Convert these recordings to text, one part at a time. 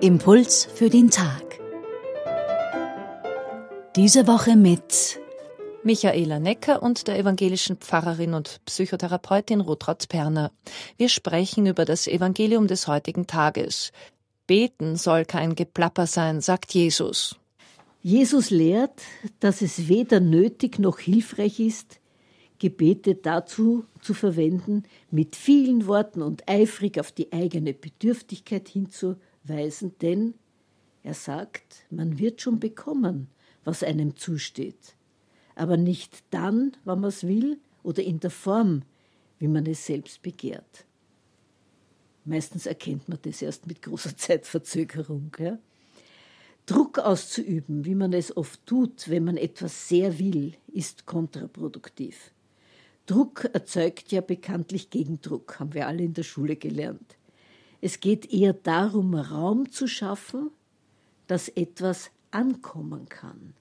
Impuls für den Tag. Diese Woche mit Michaela Necker und der evangelischen Pfarrerin und Psychotherapeutin Rotraud Perner. Wir sprechen über das Evangelium des heutigen Tages. Beten soll kein Geplapper sein, sagt Jesus. Jesus lehrt, dass es weder nötig noch hilfreich ist, Gebete dazu zu verwenden, mit vielen Worten und eifrig auf die eigene Bedürftigkeit hinzuweisen weisen, denn er sagt, man wird schon bekommen, was einem zusteht, aber nicht dann, wann man es will oder in der Form, wie man es selbst begehrt. Meistens erkennt man das erst mit großer Zeitverzögerung. Ja? Druck auszuüben, wie man es oft tut, wenn man etwas sehr will, ist kontraproduktiv. Druck erzeugt ja bekanntlich Gegendruck, haben wir alle in der Schule gelernt. Es geht eher darum, Raum zu schaffen, dass etwas ankommen kann.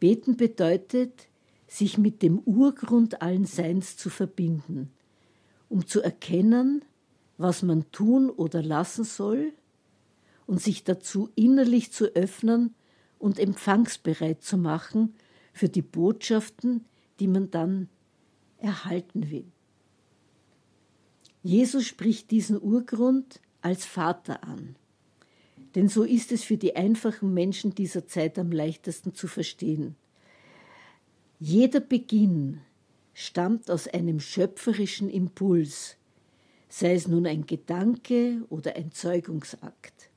Beten bedeutet, sich mit dem Urgrund allen Seins zu verbinden, um zu erkennen, was man tun oder lassen soll und sich dazu innerlich zu öffnen und empfangsbereit zu machen für die Botschaften, die man dann erhalten will. Jesus spricht diesen Urgrund als Vater an. Denn so ist es für die einfachen Menschen dieser Zeit am leichtesten zu verstehen. Jeder Beginn stammt aus einem schöpferischen Impuls, sei es nun ein Gedanke oder ein Zeugungsakt.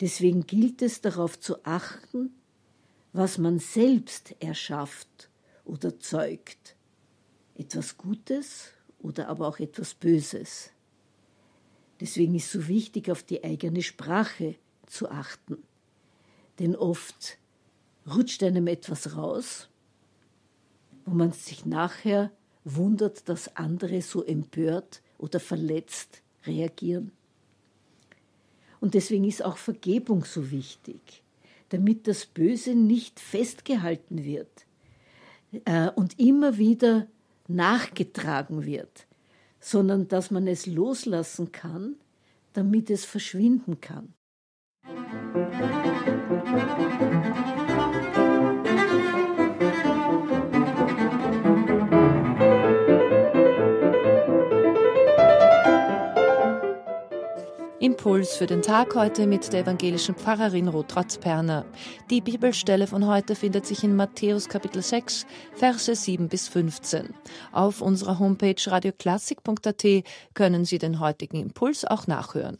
Deswegen gilt es darauf zu achten, was man selbst erschafft oder zeugt. Etwas Gutes oder aber auch etwas Böses. Deswegen ist es so wichtig, auf die eigene Sprache zu achten. Denn oft rutscht einem etwas raus, wo man sich nachher wundert, dass andere so empört oder verletzt reagieren. Und deswegen ist auch Vergebung so wichtig, damit das Böse nicht festgehalten wird äh, und immer wieder nachgetragen wird, sondern dass man es loslassen kann, damit es verschwinden kann. Impuls für den Tag heute mit der evangelischen Pfarrerin Rotraud Perner. Die Bibelstelle von heute findet sich in Matthäus Kapitel 6, Verse 7 bis 15. Auf unserer Homepage radioklassik.at können Sie den heutigen Impuls auch nachhören.